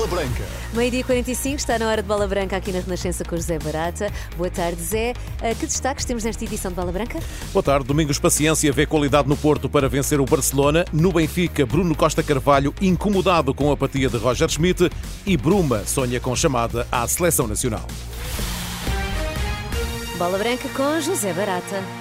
Bola Branca. Meio-dia 45, está na hora de Bola Branca aqui na Renascença com José Barata. Boa tarde, Zé. Uh, Que destaques temos nesta edição de Bola Branca? Boa tarde. Domingos Paciência vê qualidade no Porto para vencer o Barcelona. No Benfica, Bruno Costa Carvalho incomodado com a apatia de Roger Schmidt. E Bruma sonha com chamada à seleção nacional. Bola Branca com José Barata.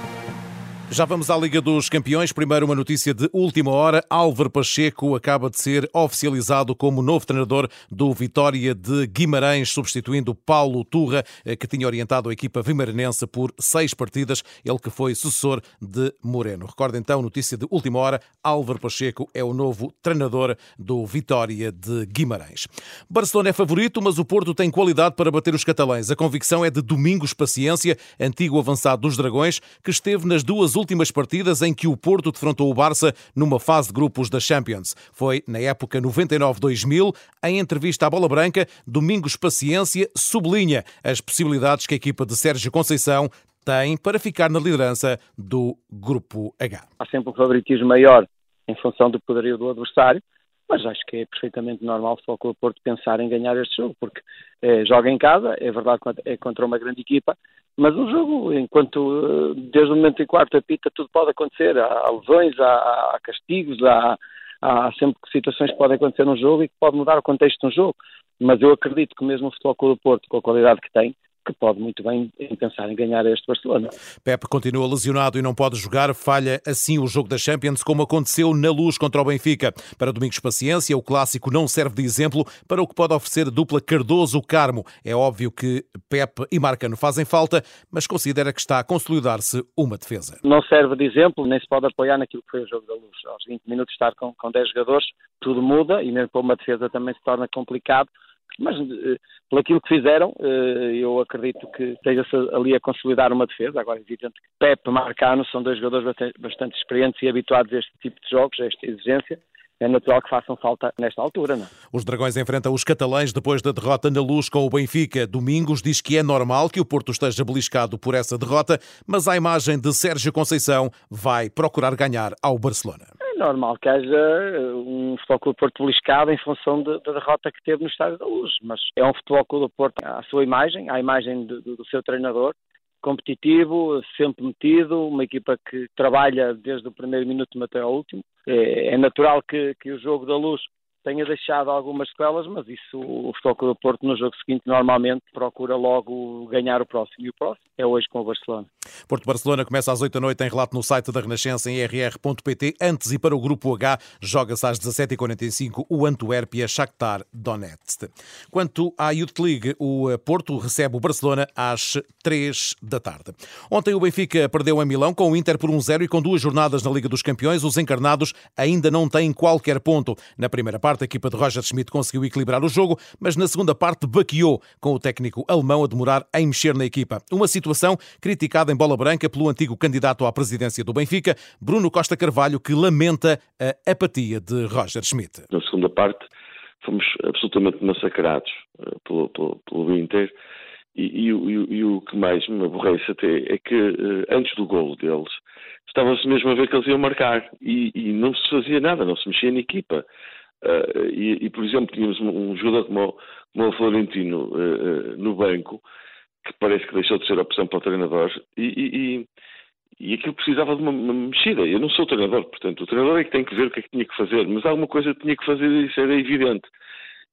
Já vamos à Liga dos Campeões. Primeiro, uma notícia de última hora. Álvaro Pacheco acaba de ser oficializado como novo treinador do Vitória de Guimarães, substituindo Paulo Turra, eh, que tinha orientado a equipa vimaranense por seis partidas, ele que foi sucessor de Moreno. Recorda então, notícia de última hora. Álvaro Pacheco é o novo treinador do Vitória de Guimarães. Barcelona é favorito, mas o Porto tem qualidade para bater os catalães. A convicção é de Domingos Paciência, antigo avançado dos Dragões, que esteve nas duas últimas partidas em que o Porto defrontou o Barça numa fase de grupos da Champions. Foi na época 99-2000. Em entrevista à Bola Branca, Domingos Paciência sublinha as possibilidades que a equipa de Sérgio Conceição tem para ficar na liderança do Grupo H. Há sempre um favoritismo maior em função do poderio do adversário, mas acho que é perfeitamente normal o Porto pensar em ganhar este jogo, porque eh, joga em casa, é verdade é contra uma grande equipa, mas um jogo, enquanto eh, desde o momento em quarto apita, tudo pode acontecer. Há lesões, há, há castigos, há, há, sempre situações que podem acontecer num jogo e que pode mudar o contexto de um jogo. Mas eu acredito que mesmo o Futebol Clube do Porto, com a qualidade que tem, que pode muito bem pensar em ganhar este Barcelona. Pepe continua lesionado e não pode jogar, falha assim o jogo da Champions, como aconteceu na luz contra o Benfica. Para Domingos Paciência, o clássico não serve de exemplo para o que pode oferecer a dupla Cardoso-Carmo. É óbvio que Pepe e Marcano fazem falta, mas considera que está a consolidar-se uma defesa. Não serve de exemplo, nem se pode apoiar naquilo que foi o jogo da luz. Aos 20 minutos estar com, com 10 jogadores, tudo muda e mesmo para uma defesa também se torna complicado mas eh, pelo aquilo que fizeram, eh, eu acredito que esteja-se ali a consolidar uma defesa. Agora, é evidente que Pepe Marcano são dois jogadores bastante experientes e habituados a este tipo de jogos, a esta exigência. É natural que façam falta nesta altura. Não? é? Os Dragões enfrentam os catalães depois da derrota na luz com o Benfica. Domingos diz que é normal que o Porto esteja beliscado por essa derrota, mas a imagem de Sérgio Conceição vai procurar ganhar ao Barcelona normal que haja um Futebol Clube Porto beliscado em função da de, de derrota que teve no Estádio da Luz, mas é um Futebol Clube Porto à sua imagem, à imagem do, do seu treinador, competitivo, sempre metido, uma equipa que trabalha desde o primeiro minuto até ao último. É, é natural que, que o jogo da Luz tenha deixado algumas sequelas, mas isso o Futebol do Porto no jogo seguinte normalmente procura logo ganhar o próximo. E o próximo é hoje com o Barcelona. Porto-Barcelona começa às 8 da noite em relato no site da Renascença em rr.pt. Antes e para o Grupo H, joga-se às 17h45 o Antuérpia Shakhtar Donetsk. Quanto à Youth League, o Porto recebe o Barcelona às 3 da tarde. Ontem o Benfica perdeu em Milão com o Inter por 1-0 e com duas jornadas na Liga dos Campeões, os encarnados ainda não têm qualquer ponto. Na primeira parte, a equipa de Roger Schmidt conseguiu equilibrar o jogo, mas na segunda parte baqueou, com o técnico alemão a demorar em mexer na equipa. Uma situação criticada em bola branca pelo antigo candidato à presidência do Benfica, Bruno Costa Carvalho, que lamenta a apatia de Roger Schmidt. Na segunda parte, fomos absolutamente massacrados uh, pelo, pelo, pelo, Inter. E, e, e, e, o que mais me aborrece até é que uh, antes do golo deles estava-se mesmo a ver que eles iam marcar e, não se fazia nada, não se mexia na equipa. Uh, e, por exemplo, tínhamos um, jogador como, como o Florentino no banco que parece que deixou de ser opção para o treinador e, e, e aquilo precisava de uma, uma, mexida. Eu não sou treinador, portanto, o treinador é que tem que ver o que é que tinha que fazer, mas alguma coisa tinha que fazer e isso era evidente.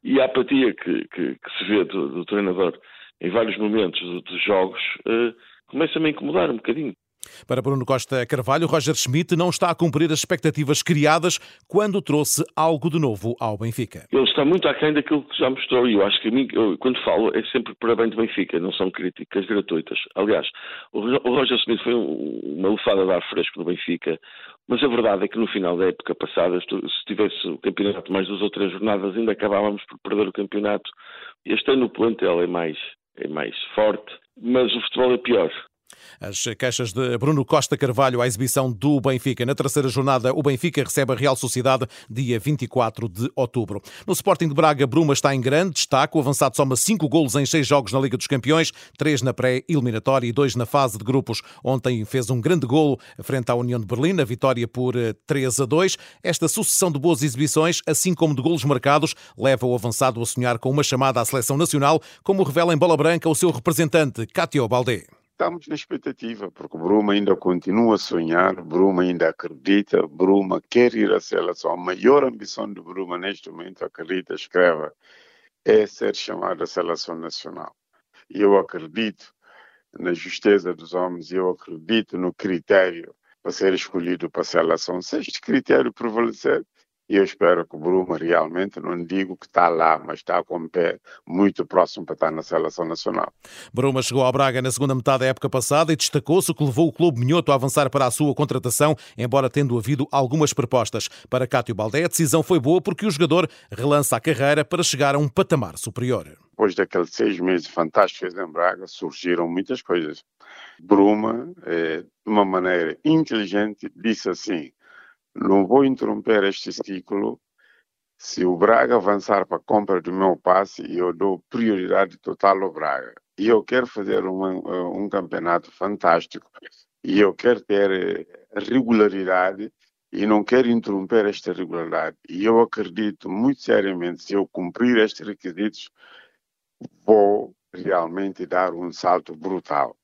E a apatia que, que, que se vê do, do, treinador em vários momentos dos jogos uh, começa-me a incomodar um bocadinho. Para Bruno Costa Carvalho, Roger Schmidt não está a cumprir as expectativas criadas quando trouxe algo de novo ao Benfica. Ele está muito aquém daquilo que já mostrou e eu acho que a mim, eu, quando falo, é sempre para bem do Benfica, não são críticas gratuitas. Aliás, o Roger Schmidt foi uma lufada de ar fresco no Benfica, mas a verdade é que no final da época passada, se tivesse o campeonato mais duas ou três jornadas, ainda acabávamos por perder o campeonato. Este ano o plantel é mais, é mais forte, mas o futebol é pior. As queixas de Bruno Costa Carvalho à exibição do Benfica. Na terceira jornada, o Benfica recebe a Real Sociedade dia 24 de outubro. No Sporting de Braga, Bruma está em grande destaque. O avançado soma cinco golos em seis jogos na Liga dos Campeões, três na pré-eliminatória e dois na fase de grupos. Ontem fez um grande golo frente à União de Berlim, a vitória por 3 eh, a 2. Esta sucessão de boas exibições, assim como de golos marcados, leva o avançado a sonhar com uma chamada à seleção nacional, como revela em bola branca o seu representante, Cátio Baldé. Estamos na expectativa, porque Bruma ainda continua a sonhar, Bruma ainda acredita, Bruma quer ir à seleção. A maior ambição de Bruma neste momento, acredita, escreva, é ser chamado à seleção nacional. E eu acredito na justeza dos homens, eu acredito no critério para ser escolhido para a seleção. Se este critério prevalecer, eu espero que o Bruma realmente, não digo que está lá, mas está com o pé muito próximo para estar na seleção nacional. Bruma chegou ao Braga na segunda metade da época passada e destacou-se o que levou o clube minhoto a avançar para a sua contratação, embora tendo havido algumas propostas. Para Cátio Baldé, a decisão foi boa porque o jogador relança a carreira para chegar a um patamar superior. Depois daqueles seis meses fantásticos em Braga, surgiram muitas coisas. Bruma, eh, de uma maneira inteligente, disse assim: não vou interromper este ciclo. Se o Braga avançar para a compra do meu passe, eu dou prioridade total ao Braga. E eu quero fazer um, um campeonato fantástico. E eu quero ter eh, regularidade e não quero interromper esta regularidade. E eu acredito muito seriamente, se eu cumprir estes requisitos, vou realmente dar um salto brutal.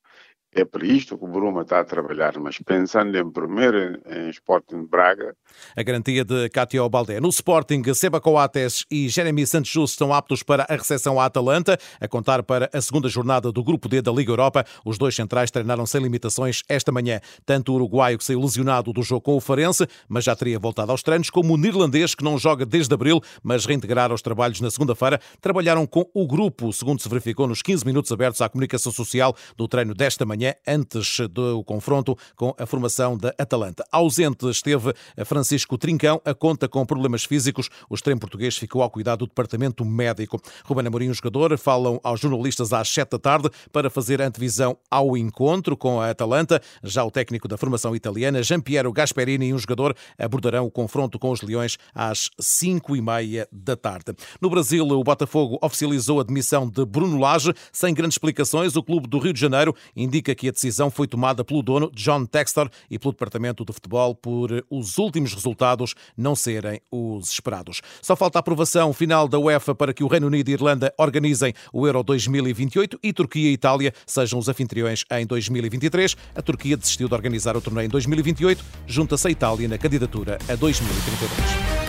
É para isto que o Bruma está a trabalhar, mas pensando em primeiro em Sporting Braga. A garantia de Cátia Baldé. No Sporting, Seba Coates e Jeremy Santos Justo estão aptos para a recepção à Atalanta, a contar para a segunda jornada do Grupo D da Liga Europa. Os dois centrais treinaram sem limitações esta manhã. Tanto o uruguaio que saiu lesionado do jogo com o Farense, mas já teria voltado aos treinos, como o neerlandês que não joga desde abril, mas reintegrar aos trabalhos na segunda-feira, trabalharam com o grupo, segundo se verificou nos 15 minutos abertos à comunicação social do treino desta manhã manhã, antes do confronto com a formação da Atalanta. Ausente esteve Francisco Trincão, a conta com problemas físicos. O extremo português ficou ao cuidado do departamento médico. Ruben Amorim, o jogador, falam aos jornalistas às 7 da tarde para fazer antevisão ao encontro com a Atalanta. Já o técnico da formação italiana, Giampiero Gasperini, e um jogador abordarão o confronto com os Leões às 5 e meia da tarde. No Brasil, o Botafogo oficializou a demissão de Bruno Lage. Sem grandes explicações, o clube do Rio de Janeiro indica que a decisão foi tomada pelo dono, John Textor, e pelo Departamento de Futebol por os últimos resultados não serem os esperados. Só falta a aprovação final da UEFA para que o Reino Unido e Irlanda organizem o Euro 2028 e Turquia e Itália sejam os anfitriões em 2023. A Turquia desistiu de organizar o torneio em 2028, junta-se a Itália na candidatura a 2032.